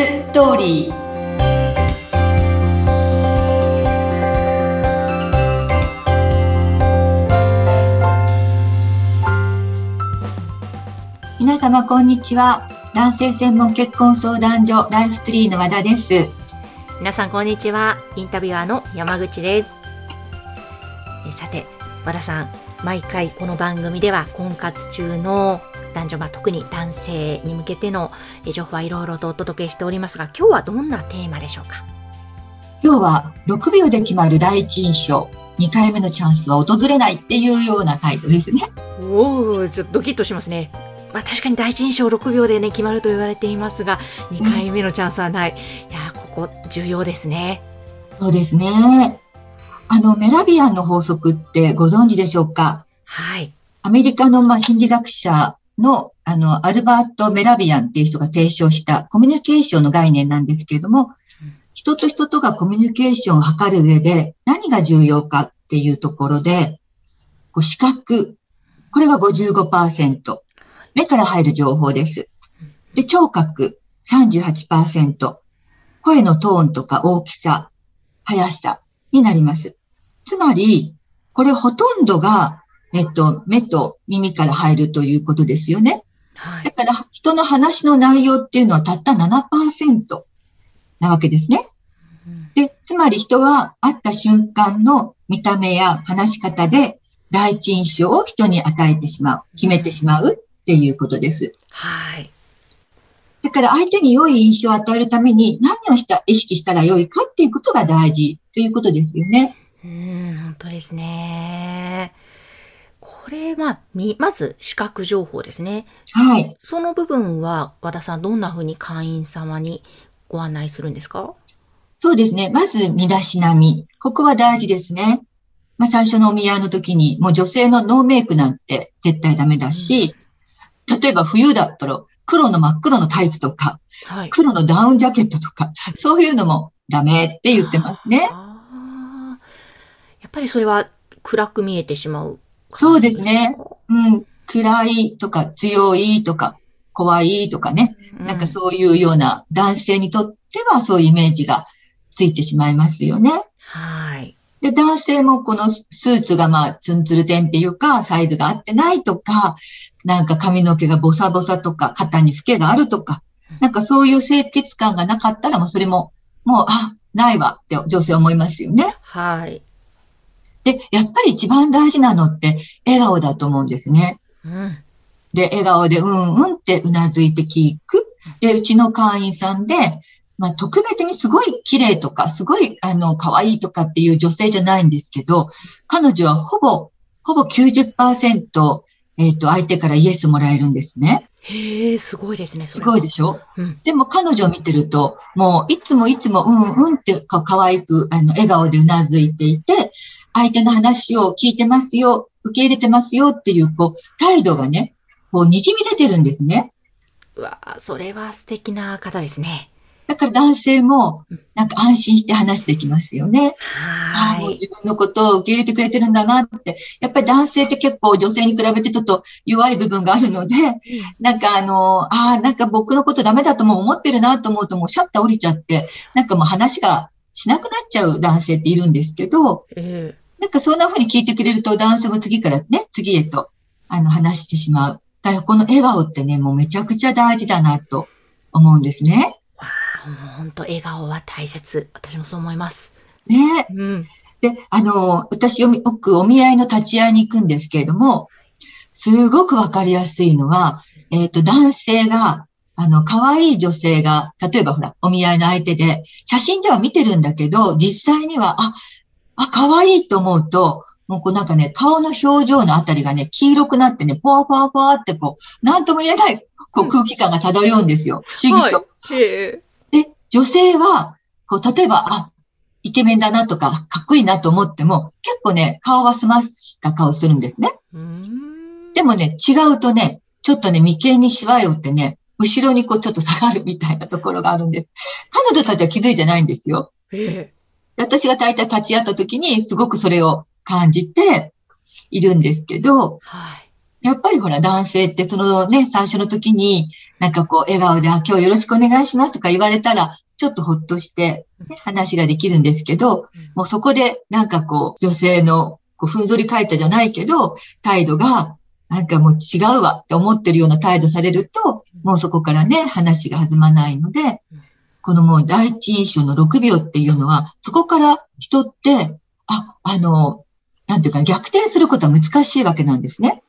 ストーリー皆様こんにちは男性専門結婚相談所ライフツリーの和田です皆さんこんにちはインタビュアーの山口ですえさて和田さん毎回この番組では婚活中の男女、まあ、特に男性に向けての情報はいろいろとお届けしておりますが今日はどんなテーマでしょうか？今日は6秒で決まる第一印象。2回目のチャンスは訪れないっていうようなタイトルですね。おおちょっとドキッとしますね。まあ、確かに第一印象6秒でね決まると言われていますが2回目のチャンスはない、うん、いやここ重要ですね。そうですね。あのメラビアンの法則ってご存知でしょうか？はい。アメリカのまあ心理学者の、あの、アルバート・メラビアンっていう人が提唱したコミュニケーションの概念なんですけれども、人と人とがコミュニケーションを図る上で何が重要かっていうところで、こう視覚、これが55%。目から入る情報です。で、聴覚38%。声のトーンとか大きさ、速さになります。つまり、これほとんどがえっと、目と耳から入るということですよね。はい、だから、人の話の内容っていうのはたった7%なわけですね。で、つまり人は会った瞬間の見た目や話し方で第一印象を人に与えてしまう、決めてしまうっていうことです。はい。だから相手に良い印象を与えるために何をした意識したら良いかっていうことが大事ということですよね。うん、本当ですね。これは、み、まず視覚情報ですね。はい。その部分は、和田さん、どんなふうに会員様にご案内するんですか？そうですね。まず、身だしなみ。ここは大事ですね。まあ、最初のお見合いの時に、もう女性のノーメイクなんて絶対ダメだし、うん、例えば冬だったら、黒の真っ黒のタイツとか、はい、黒のダウンジャケットとか、そういうのもダメって言ってますね。やっぱりそれは暗く見えてしまうそうですね。うん。暗いとか強いとか怖いとかね。うん、なんかそういうような男性にとってはそういうイメージがついてしまいますよね。はい。で、男性もこのスーツがまあツンツルテンっていうかサイズが合ってないとか、なんか髪の毛がボサボサとか肩にフケがあるとか、なんかそういう清潔感がなかったらもうそれももう、あ、ないわって女性思いますよね。はい。で、やっぱり一番大事なのって笑顔だと思うんですね。うん、で、笑顔でうんうんってうなずいて聞く。で、うちの会員さんで、まあ、特別にすごい綺麗とか、すごい、あの、可愛いとかっていう女性じゃないんですけど、彼女はほぼ、ほぼ90%、えっ、ー、と、相手からイエスもらえるんですね。へえ、すごいですね。すごいでしょ、うん、でも彼女を見てると、もういつもいつもうんうんってか可愛く、あの、笑顔でうなずいていて、相手の話を聞いてますよ、受け入れてますよっていう、こう、態度がね、こう、滲み出てるんですね。うわそれは素敵な方ですね。だから男性も、なんか安心して話できますよね。はい。もう自分のことを受け入れてくれてるんだなって。やっぱり男性って結構女性に比べてちょっと弱い部分があるので、なんかあの、ああ、なんか僕のことダメだとも思ってるなと思うともうシャッター降りちゃって、なんかもう話がしなくなっちゃう男性っているんですけど、えー、なんかそんな風に聞いてくれると男性も次からね、次へと、あの、話してしまう。だからこの笑顔ってね、もうめちゃくちゃ大事だなと思うんですね。わあ、もう本当笑顔は大切。私もそう思います。ね。うん。で、あの、私よくお見合いの立ち会いに行くんですけれども、すごくわかりやすいのは、えっ、ー、と、男性があの、可愛い女性が、例えばほら、お見合いの相手で、写真では見てるんだけど、実際には、あ、あ、可愛いと思うと、もうこうなんかね、顔の表情のあたりがね、黄色くなってね、ポワポワポワってこう、なんとも言えない、こう空気感が漂うんですよ。不思議と。はい、で、女性は、こう、例えば、あ、イケメンだなとか、かっこいいなと思っても、結構ね、顔は済ました顔するんですね。でもね、違うとね、ちょっとね、眉間にしわ寄ってね、後ろにこうちょっと下がるみたいなところがあるんです。彼女たちは気づいてないんですよ。ええ、私が大体立ち会った時にすごくそれを感じているんですけど、はい、やっぱりほら男性ってそのね、最初の時になんかこう笑顔で、あ、今日よろしくお願いしますとか言われたら、ちょっとほっとして、ね、話ができるんですけど、もうそこでなんかこう女性のこうふんぞり返ったじゃないけど、態度がなんかもう違うわって思ってるような態度されると、もうそこからね、話が弾まないので、このもう第一印象の6秒っていうのは、そこから人って、あ、あの、なんていうか逆転することは難しいわけなんですね。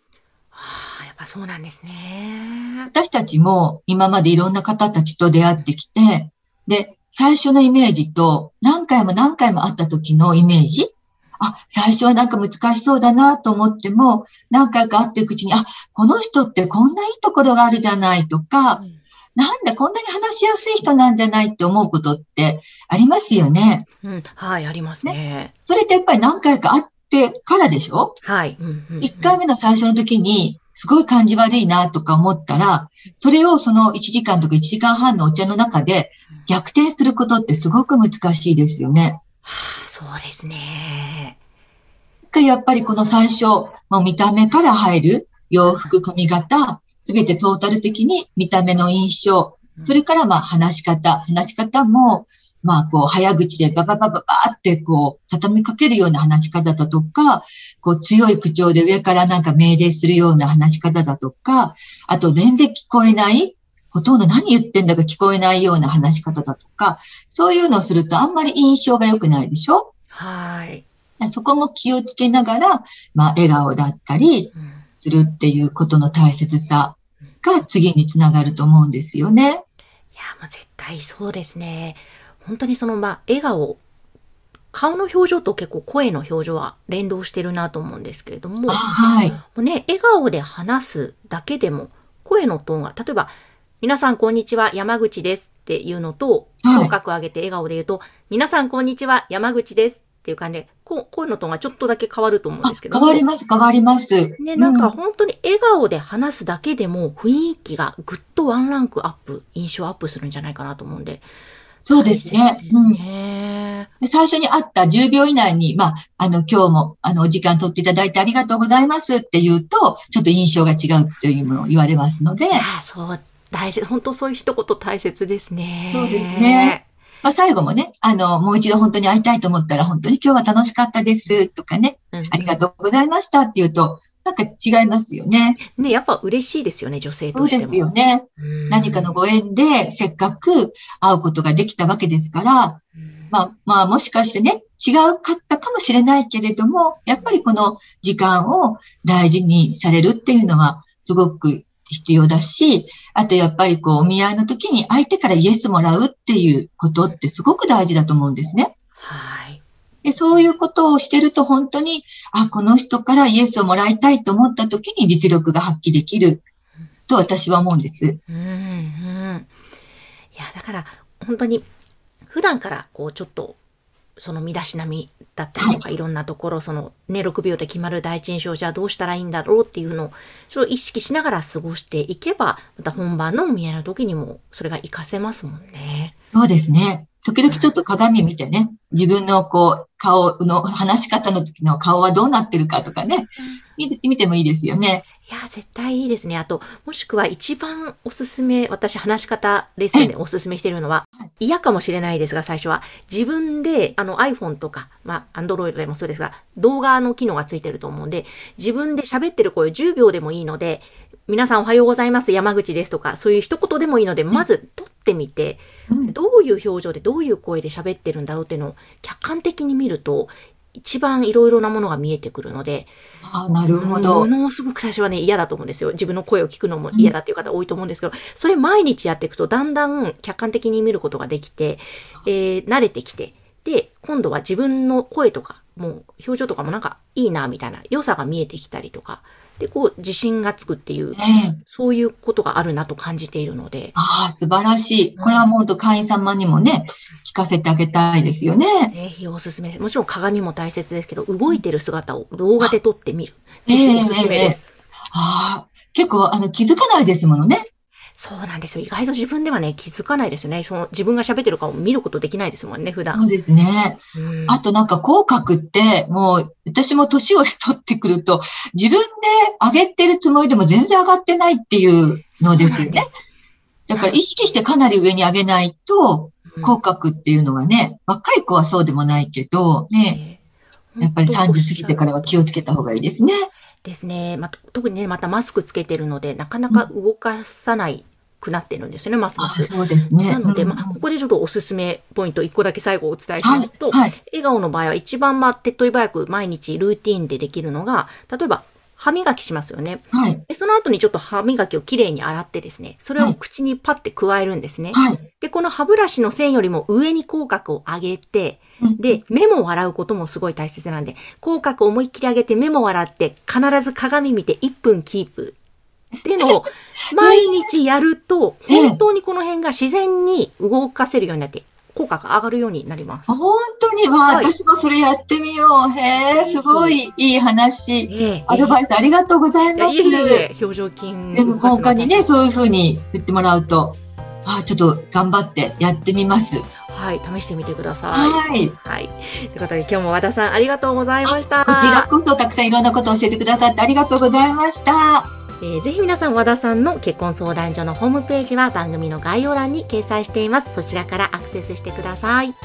はあ、やっぱそうなんですね。私たちも今までいろんな方たちと出会ってきて、で、最初のイメージと何回も何回も会った時のイメージあ、最初はなんか難しそうだなと思っても、何回か会っていくうちに、あ、この人ってこんないいところがあるじゃないとか、うん、なんだ、こんなに話しやすい人なんじゃないって思うことってありますよね。うん、はい、ありますね。ねそれってやっぱり何回か会ってからでしょ？はい。うんうん、1回目の最初の時に、すごい感じ悪いなとか思ったら、それをその1時間とか1時間半のお茶の中で逆転することってすごく難しいですよね。はあ、そうですね。やっぱりこの最初、もう見た目から入る洋服、髪型、すべてトータル的に見た目の印象、それからまあ話し方、話し方も、まあこう早口でバババババってこう畳みかけるような話し方だとか、こう強い口調で上からなんか命令するような話し方だとか、あと全然聞こえない、ほとんど何言ってんだか聞こえないような話し方だとか、そういうのをするとあんまり印象が良くないでしょ？はい。そこも気をつけながら、まあ、笑顔だったりするっていうことの大切さが次につながると思うんですよね。いや、もう絶対そうですね。本当にその、まあ、笑顔、顔の表情と結構声の表情は連動してるなと思うんですけれども、はい。もうね、笑顔で話すだけでも、声のトーンが、例えば、皆さんこんにちは、山口ですっていうのと、口角上げて笑顔で言うと、皆さんこんにちは、山口ですっていう感じで、こ声のトーンがちょっとだけ変わると思うんですけど。変わります、変わります。ね、なんか本当に笑顔で話すだけでも雰囲気がぐっとワンランクアップ、印象アップするんじゃないかなと思うんで。そうですね。すねうん、最初に会った10秒以内に、まあ、あの、今日も、あの、お時間取っていただいてありがとうございますって言うと、ちょっと印象が違うというものを言われますので。あそう、大切、本当そういう一言大切ですね。そうですね。まあ、最後もね、あの、もう一度本当に会いたいと思ったら、本当に今日は楽しかったですとかね、うん、ありがとうございましたって言うと、なんか違いますよね。ね、やっぱ嬉しいですよね、女性としても。そうですよね。何かのご縁でせっかく会うことができたわけですから、まあ、まあ、もしかしてね、違うかったかもしれないけれども、やっぱりこの時間を大事にされるっていうのは、すごく必要だし、あとやっぱりこう、お見合いの時に相手からイエスもらうっていうことってすごく大事だと思うんですね。はい。でそういうことをしてると本当に、あ、この人からイエスをもらいたいと思った時に実力が発揮できると私は思うんです。うん、うん。いや、だから本当に普段からこうちょっとその身だしなみだったりとか、いろんなところ、そのね、6秒で決まる第一印象じゃあどうしたらいいんだろうっていうのを、意識しながら過ごしていけば、また本番のお見合いの時にも、それが活かせますもんね。そうですね。時々ちょっと鏡見てね、自分のこう、顔の話し方の時の顔はどうなってるかとかね、見てみてもいいですよね。いや、絶対いいですね。あと、もしくは一番おすすめ、私話し方レッスンでおすすめしているのは、嫌かもしれないですが、最初は。自分で、あの iPhone とか、まあ、Android でもそうですが、動画の機能がついてると思うんで、自分で喋ってる声10秒でもいいので、皆さんおはようございます、山口ですとか、そういう一言でもいいので、まず撮ってみて、どういう表情でどういう声で喋ってるんだろうっていうのを客観的に見ると、一番いろいろなものが見えてくるので、あなるほど。ものすごく最初はね、嫌だと思うんですよ。自分の声を聞くのも嫌だっていう方多いと思うんですけど、それ毎日やっていくと、だんだん客観的に見ることができて、えー、慣れてきて、で、今度は自分の声とか、もう表情とかもなんかいいな、みたいな良さが見えてきたりとか、で、こう、自信がつくっていう、そういうことがあるなと感じているので。ああ、素晴らしい。これはもうと会員様にもね、聞かせてあげたいですよね。ぜひおすすめ。もちろん鏡も大切ですけど、動いてる姿を動画で撮ってみる。ぜひおすすめです。ああ、結構、あの、気づかないですものね。そうなんですよ。意外と自分ではね、気づかないですよね。その自分が喋ってる顔を見ることできないですもんね、普段。そうですね。うんあとなんか口角って、もう私も年を取ってくると、自分で上げてるつもりでも全然上がってないっていうのですよね。だから意識してかなり上に上げないと、うん口角っていうのはね、若い子はそうでもないけど、ね、やっぱり30過ぎてからは気をつけた方がいいですね。ですね。また、特にね、またマスクつけてるので、なかなか動かさないくなってるんですよね、ますまあす。そうですね。なので、うんまあ、ここでちょっとおすすめポイント1個だけ最後お伝えしまはいすと、、はい、笑顔の場合は一番、まあ、手っ取り早く毎日ルーティンでできるのが、例えば、歯磨きしますよね。はい、でその後にちょっと歯磨きをきれいに洗ってですね、それを口にパッて加えるんですね。はい。で、この歯ブラシの線よりも上に口角を上げて、うんで、目も洗うこともすごい大切なんで、口角を思いっきり上げて目も洗って、必ず鏡見て1分キープ。っていうのを毎日やると、ええ本当にこの辺が自然に動かせるようになって、口角が上がるようになりますあ。本当に、わあ、はい私もそれやってみよう。へえ、すごいいい話。ええアドバイスありがとうございます。いえいえ、表情筋でも動かすの他にね、そういうふうに言ってもらうと、あちょっと頑張ってやってみます。はい、試してみてください。はい。はい。ということで、今日も和田さんありがとうございました。こちらこそたくさんいろんなことを教えてくださってありがとうございました。えーぜひ皆さん和田さんの結婚相談所のホームページは番組の概要欄に掲載しています。そちらからアクセスしてください。